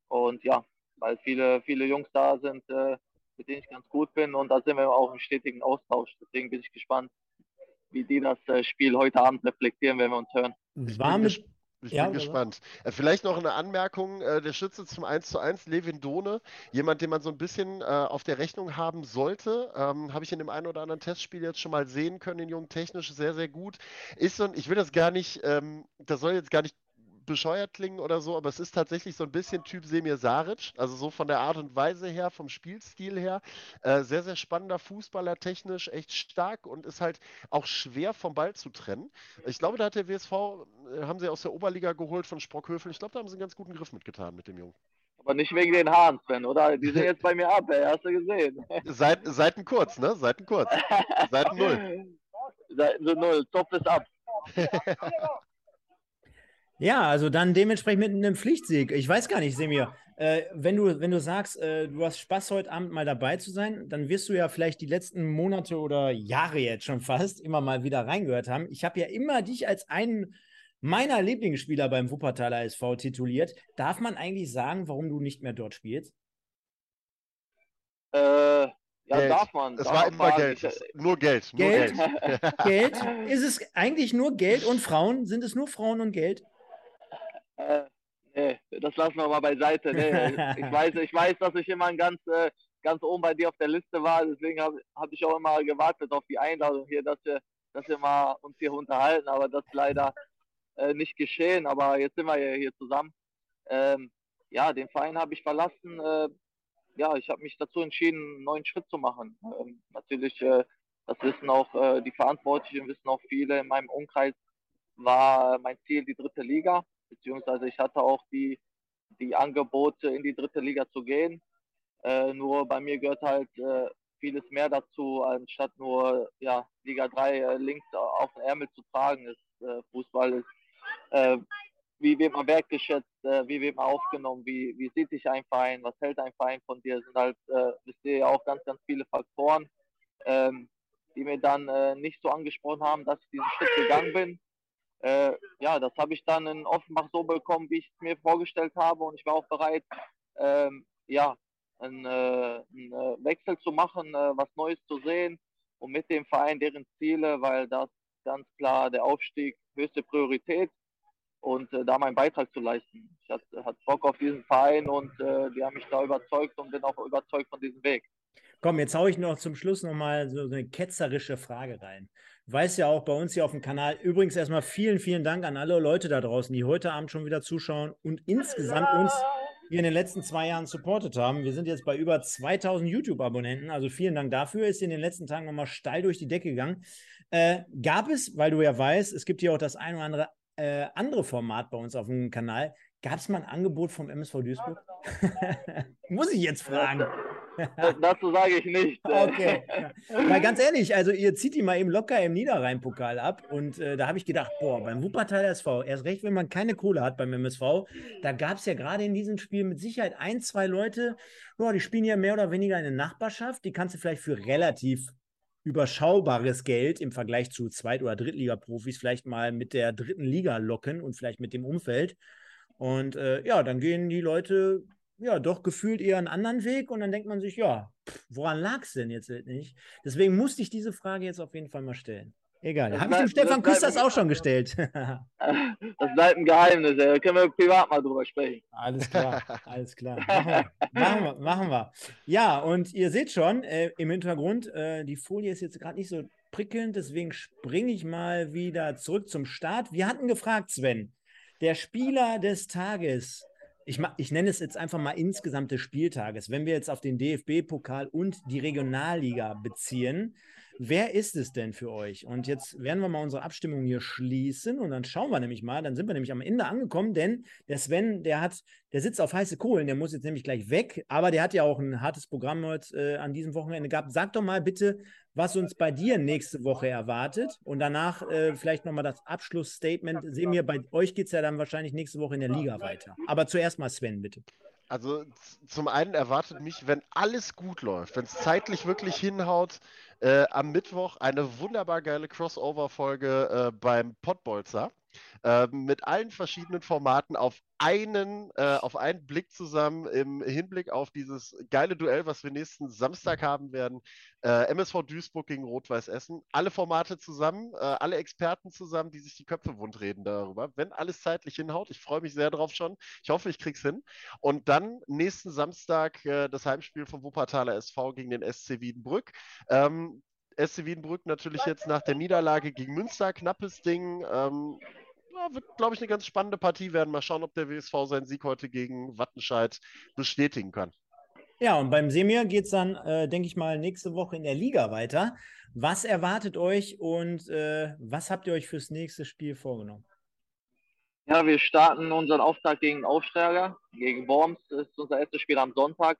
Und ja, weil viele, viele Jungs da sind, äh, mit denen ich ganz gut bin und da sind wir auch im stetigen Austausch. Deswegen bin ich gespannt, wie die das äh, Spiel heute Abend reflektieren, wenn wir uns hören. War mit, ich ja, bin gespannt. Äh, vielleicht noch eine Anmerkung: äh, Der Schütze zum 1:1, Levin Dohne, jemand, den man so ein bisschen auf der Rechnung haben sollte. Ähm, Habe ich in dem einen oder anderen Testspiel jetzt schon mal sehen können, den Jungen technisch sehr, sehr gut. Ist so ein, ich will das gar nicht, ähm, das soll jetzt gar nicht bescheuert klingen oder so, aber es ist tatsächlich so ein bisschen Typ Semir Saric, also so von der Art und Weise her, vom Spielstil her. Äh, sehr, sehr spannender Fußballer, technisch echt stark und ist halt auch schwer vom Ball zu trennen. Ich glaube, da hat der WSV, äh, haben sie aus der Oberliga geholt von Sprockhövel. Ich glaube, da haben sie einen ganz guten Griff mitgetan mit dem Jungen. Aber nicht wegen den Haaren, Sven, oder? Die sind jetzt bei mir ab, ey. hast du gesehen. Seit, Seiten kurz, ne? Seiten kurz. Seiten null. Seiten null, Topf ist ab. Ja, also dann dementsprechend mit einem Pflichtsieg. Ich weiß gar nicht, Semir, äh, wenn, du, wenn du sagst, äh, du hast Spaß heute Abend mal dabei zu sein, dann wirst du ja vielleicht die letzten Monate oder Jahre jetzt schon fast immer mal wieder reingehört haben. Ich habe ja immer dich als einen meiner Lieblingsspieler beim Wuppertaler SV tituliert. Darf man eigentlich sagen, warum du nicht mehr dort spielst? Äh, ja, Geld. darf man. Es darf war immer Geld. Ich, nur Geld. Nur Geld. Geld. Ist es eigentlich nur Geld und Frauen? Sind es nur Frauen und Geld? Äh, nee, das lassen wir mal beiseite. Nee, ich, weiß, ich weiß, dass ich immer ganz, äh, ganz oben bei dir auf der Liste war. Deswegen habe hab ich auch immer gewartet auf die Einladung hier, dass wir, dass wir mal uns hier unterhalten. Aber das ist leider äh, nicht geschehen. Aber jetzt sind wir ja hier zusammen. Ähm, ja, den Verein habe ich verlassen. Äh, ja, ich habe mich dazu entschieden, einen neuen Schritt zu machen. Ähm, natürlich, äh, das wissen auch äh, die Verantwortlichen, wissen auch viele in meinem Umkreis, war mein Ziel die dritte Liga beziehungsweise ich hatte auch die, die Angebote, in die dritte Liga zu gehen. Äh, nur bei mir gehört halt äh, vieles mehr dazu, anstatt nur ja, Liga 3 äh, links auf den Ärmel zu tragen. Ist, äh, Fußball ist, äh, wie wird man wertgeschätzt, äh, wie wird man aufgenommen, wie, wie sieht sich ein Verein, was hält ein Verein von dir, sind halt, wisst ihr ja auch ganz, ganz viele Faktoren, ähm, die mir dann nicht so angesprochen haben, dass ich diesen Schritt gegangen bin äh, ja, das habe ich dann in Offenbach so bekommen, wie ich es mir vorgestellt habe. Und ich war auch bereit, ähm, ja, einen, äh, einen, äh, Wechsel zu machen, äh, was Neues zu sehen und mit dem Verein deren Ziele, weil das ganz klar der Aufstieg höchste Priorität und äh, da meinen Beitrag zu leisten. Ich hatte, hatte Bock auf diesen Verein und äh, die haben mich da überzeugt und bin auch überzeugt von diesem Weg. Komm, jetzt haue ich noch zum Schluss nochmal so eine ketzerische Frage rein. Du weißt ja auch bei uns hier auf dem Kanal. Übrigens erstmal vielen, vielen Dank an alle Leute da draußen, die heute Abend schon wieder zuschauen und insgesamt uns hier in den letzten zwei Jahren supportet haben. Wir sind jetzt bei über 2000 YouTube-Abonnenten. Also vielen Dank dafür. Ist in den letzten Tagen nochmal steil durch die Decke gegangen. Äh, gab es, weil du ja weißt, es gibt hier auch das ein oder andere äh, andere Format bei uns auf dem Kanal. Gab es mal ein Angebot vom MSV Duisburg? Muss ich jetzt fragen. Dazu sage ich nicht. Okay. Weil ganz ehrlich, also ihr zieht die mal eben locker im Niederrhein-Pokal ab und äh, da habe ich gedacht, boah, beim Wuppertal SV, erst recht, wenn man keine Kohle hat beim MSV, da gab es ja gerade in diesem Spiel mit Sicherheit ein, zwei Leute, boah, die spielen ja mehr oder weniger in der Nachbarschaft, die kannst du vielleicht für relativ überschaubares Geld im Vergleich zu Zweit- oder Drittliga-Profis vielleicht mal mit der dritten Liga locken und vielleicht mit dem Umfeld. Und äh, ja, dann gehen die Leute ja doch gefühlt eher einen anderen Weg und dann denkt man sich, ja, pff, woran lag es denn jetzt nicht? Deswegen musste ich diese Frage jetzt auf jeden Fall mal stellen. Egal, habe ich dem Stefan Küsters auch schon gestellt. das bleibt ein Geheimnis, da können wir privat mal drüber sprechen. Alles klar, alles klar. Machen wir, machen wir. Machen wir. Ja, und ihr seht schon äh, im Hintergrund, äh, die Folie ist jetzt gerade nicht so prickelnd, deswegen springe ich mal wieder zurück zum Start. Wir hatten gefragt, Sven, der Spieler des Tages. Ich, ich nenne es jetzt einfach mal insgesamt des Spieltages. Wenn wir jetzt auf den DFB-Pokal und die Regionalliga beziehen, wer ist es denn für euch? Und jetzt werden wir mal unsere Abstimmung hier schließen und dann schauen wir nämlich mal, dann sind wir nämlich am Ende angekommen, denn der Sven, der hat, der sitzt auf heiße Kohlen, der muss jetzt nämlich gleich weg, aber der hat ja auch ein hartes Programm heute äh, an diesem Wochenende gehabt. Sag doch mal bitte, was uns bei dir nächste Woche erwartet und danach äh, vielleicht nochmal das Abschlussstatement. Sehen wir, bei euch geht es ja dann wahrscheinlich nächste Woche in der Liga weiter. Aber zuerst mal Sven, bitte. Also zum einen erwartet mich, wenn alles gut läuft, wenn es zeitlich wirklich hinhaut, am Mittwoch eine wunderbar geile Crossover-Folge äh, beim Podbolzer äh, mit allen verschiedenen Formaten auf einen, äh, auf einen Blick zusammen im Hinblick auf dieses geile Duell, was wir nächsten Samstag haben werden. Äh, MSV Duisburg gegen Rot-Weiß Essen. Alle Formate zusammen, äh, alle Experten zusammen, die sich die Köpfe wundreden darüber. Wenn alles zeitlich hinhaut, ich freue mich sehr drauf schon. Ich hoffe, ich krieg's hin. Und dann nächsten Samstag äh, das Heimspiel vom Wuppertaler SV gegen den SC Wiedenbrück. Ähm, SC Wiedenbrück natürlich jetzt nach der Niederlage gegen Münster, knappes Ding. Ähm, ja, wird, glaube ich, eine ganz spannende Partie werden. Mal schauen, ob der WSV seinen Sieg heute gegen Wattenscheid bestätigen kann. Ja, und beim Semir geht es dann, äh, denke ich mal, nächste Woche in der Liga weiter. Was erwartet euch und äh, was habt ihr euch fürs nächste Spiel vorgenommen? Ja, wir starten unseren Auftrag gegen Aufsteiger, gegen Worms. Das ist unser erstes Spiel am Sonntag.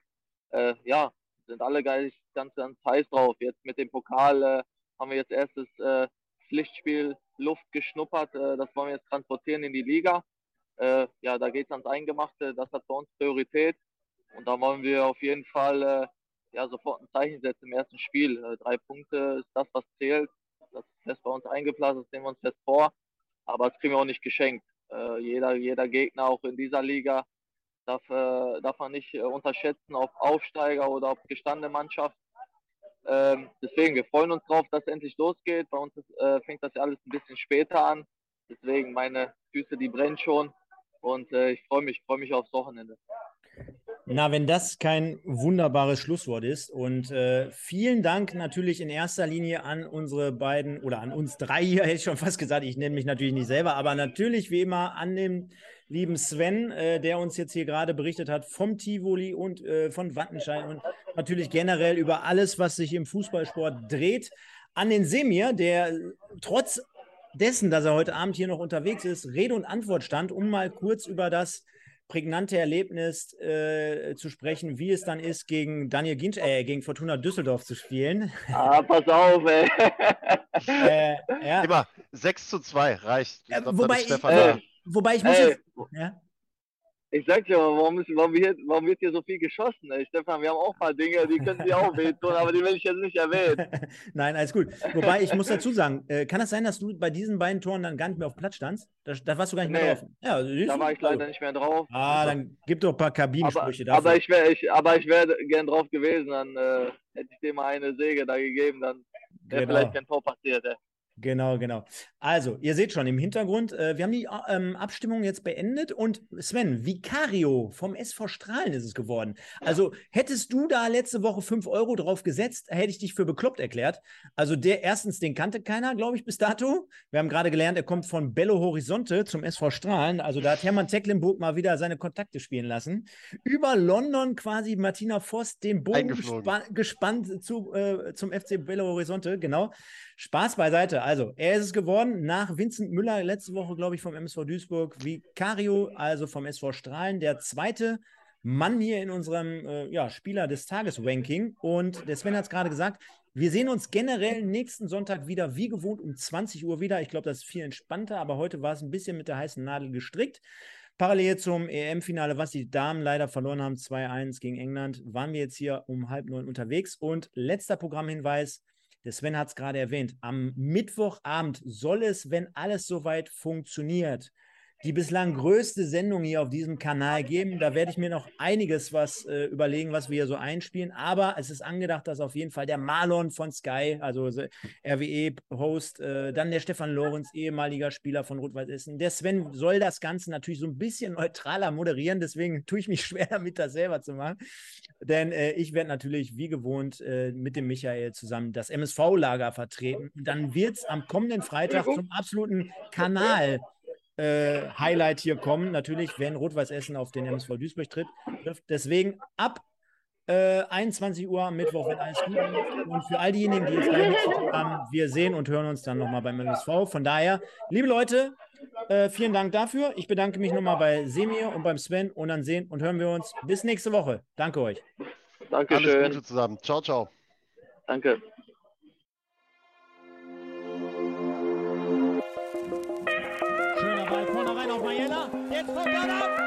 Äh, ja, sind alle ganz, ganz, ganz heiß drauf. Jetzt mit dem Pokal äh, haben wir jetzt erstes äh, Pflichtspiel Luft geschnuppert. Äh, das wollen wir jetzt transportieren in die Liga. Äh, ja, da geht es ans Eingemachte. Das hat bei uns Priorität. Und da wollen wir auf jeden Fall äh, ja, sofort ein Zeichen setzen im ersten Spiel. drei Punkte ist das, was zählt. Das ist fest bei uns eingeplant, das nehmen wir uns fest vor. Aber das kriegen wir auch nicht geschenkt. jeder, jeder Gegner auch in dieser Liga darf, darf man nicht unterschätzen, ob Aufsteiger oder ob gestandene Mannschaft. Ähm, deswegen, wir freuen uns drauf, dass es endlich losgeht. Bei uns ist, äh, fängt das ja alles ein bisschen später an. Deswegen meine Füße, die brennen schon. Und äh, ich freue mich, freue mich aufs Wochenende. Na, wenn das kein wunderbares Schlusswort ist. Und äh, vielen Dank natürlich in erster Linie an unsere beiden oder an uns drei hier, hätte ich schon fast gesagt. Ich nenne mich natürlich nicht selber, aber natürlich wie immer an den lieben Sven, äh, der uns jetzt hier gerade berichtet hat vom Tivoli und äh, von Wattenscheid und natürlich generell über alles, was sich im Fußballsport dreht. An den Semir, der trotz dessen, dass er heute Abend hier noch unterwegs ist, Rede und Antwort stand, um mal kurz über das prägnante Erlebnis äh, zu sprechen, wie es dann ist, gegen Daniel Ginch, äh, gegen Fortuna Düsseldorf zu spielen. Ah, pass auf, ey. äh, ja. Immer 6 zu 2 reicht. Ich glaub, wobei, ich, äh, wobei ich muss jetzt, ja? Ich sag dir mal, warum, ist, warum, wird, warum wird hier so viel geschossen? Ey? Stefan, wir haben auch ein paar Dinge, die können dir auch wehtun, aber die will ich jetzt nicht erwähnen. Nein, alles gut. Wobei, ich muss dazu sagen, äh, kann das sein, dass du bei diesen beiden Toren dann gar nicht mehr auf Platz standst? Da, da warst du gar nicht nee, mehr drauf. Ja, da war ich leider nicht mehr drauf. Ah, dann gib doch ein paar Kabinensprüche aber, dafür. Aber ich wäre ich, aber ich wär gern drauf gewesen, dann äh, hätte ich dir mal eine Säge da gegeben, dann wäre genau. vielleicht kein Tor passiert. Ey. Genau, genau. Also, ihr seht schon im Hintergrund, äh, wir haben die ähm, Abstimmung jetzt beendet und Sven, Vicario vom SV Strahlen ist es geworden. Also, hättest du da letzte Woche 5 Euro drauf gesetzt, hätte ich dich für bekloppt erklärt. Also, der erstens, den kannte keiner, glaube ich, bis dato. Wir haben gerade gelernt, er kommt von Bello Horizonte zum SV Strahlen. Also, da hat Hermann Tecklenburg mal wieder seine Kontakte spielen lassen. Über London quasi Martina Voss den Bogen gespannt zu, äh, zum FC Bello Horizonte, genau. Spaß beiseite. Also, er ist es geworden nach Vincent Müller letzte Woche, glaube ich, vom MSV Duisburg, Vicario, also vom SV Strahlen, der zweite Mann hier in unserem äh, ja, Spieler des Tages-Ranking. Und der Sven hat es gerade gesagt, wir sehen uns generell nächsten Sonntag wieder wie gewohnt um 20 Uhr wieder. Ich glaube, das ist viel entspannter, aber heute war es ein bisschen mit der heißen Nadel gestrickt. Parallel zum EM-Finale, was die Damen leider verloren haben, 2-1 gegen England, waren wir jetzt hier um halb neun unterwegs. Und letzter Programmhinweis: der Sven hat es gerade erwähnt. Am Mittwochabend soll es, wenn alles soweit funktioniert, die bislang größte Sendung hier auf diesem Kanal geben. Da werde ich mir noch einiges was äh, überlegen, was wir hier so einspielen. Aber es ist angedacht, dass auf jeden Fall der Marlon von Sky, also RWE-Host, äh, dann der Stefan Lorenz, ehemaliger Spieler von Rot-Weiß Essen. Der Sven soll das Ganze natürlich so ein bisschen neutraler moderieren. Deswegen tue ich mich schwer damit, das selber zu machen. Denn äh, ich werde natürlich wie gewohnt äh, mit dem Michael zusammen das MSV-Lager vertreten. Dann wird es am kommenden Freitag zum absoluten Kanal äh, Highlight hier kommen. Natürlich, wenn Rot-Weiß Essen auf den MSV Duisburg tritt. Deswegen ab Äh, 21 Uhr am Mittwoch, wenn alles gut ist. Und für all diejenigen, die jetzt gleich nichts zu tun haben, wir sehen und hören uns dann nochmal beim MSV. Von daher, liebe Leute, äh, vielen Dank dafür. Ich bedanke mich nochmal bei Semir und beim Sven und dann sehen und hören wir uns bis nächste Woche. Danke euch. Dankeschön. Alles Gute zusammen. Ciao, ciao. Danke. Schöner Ball vorne rein auf Majella. Jetzt kommt er ab. 1-1.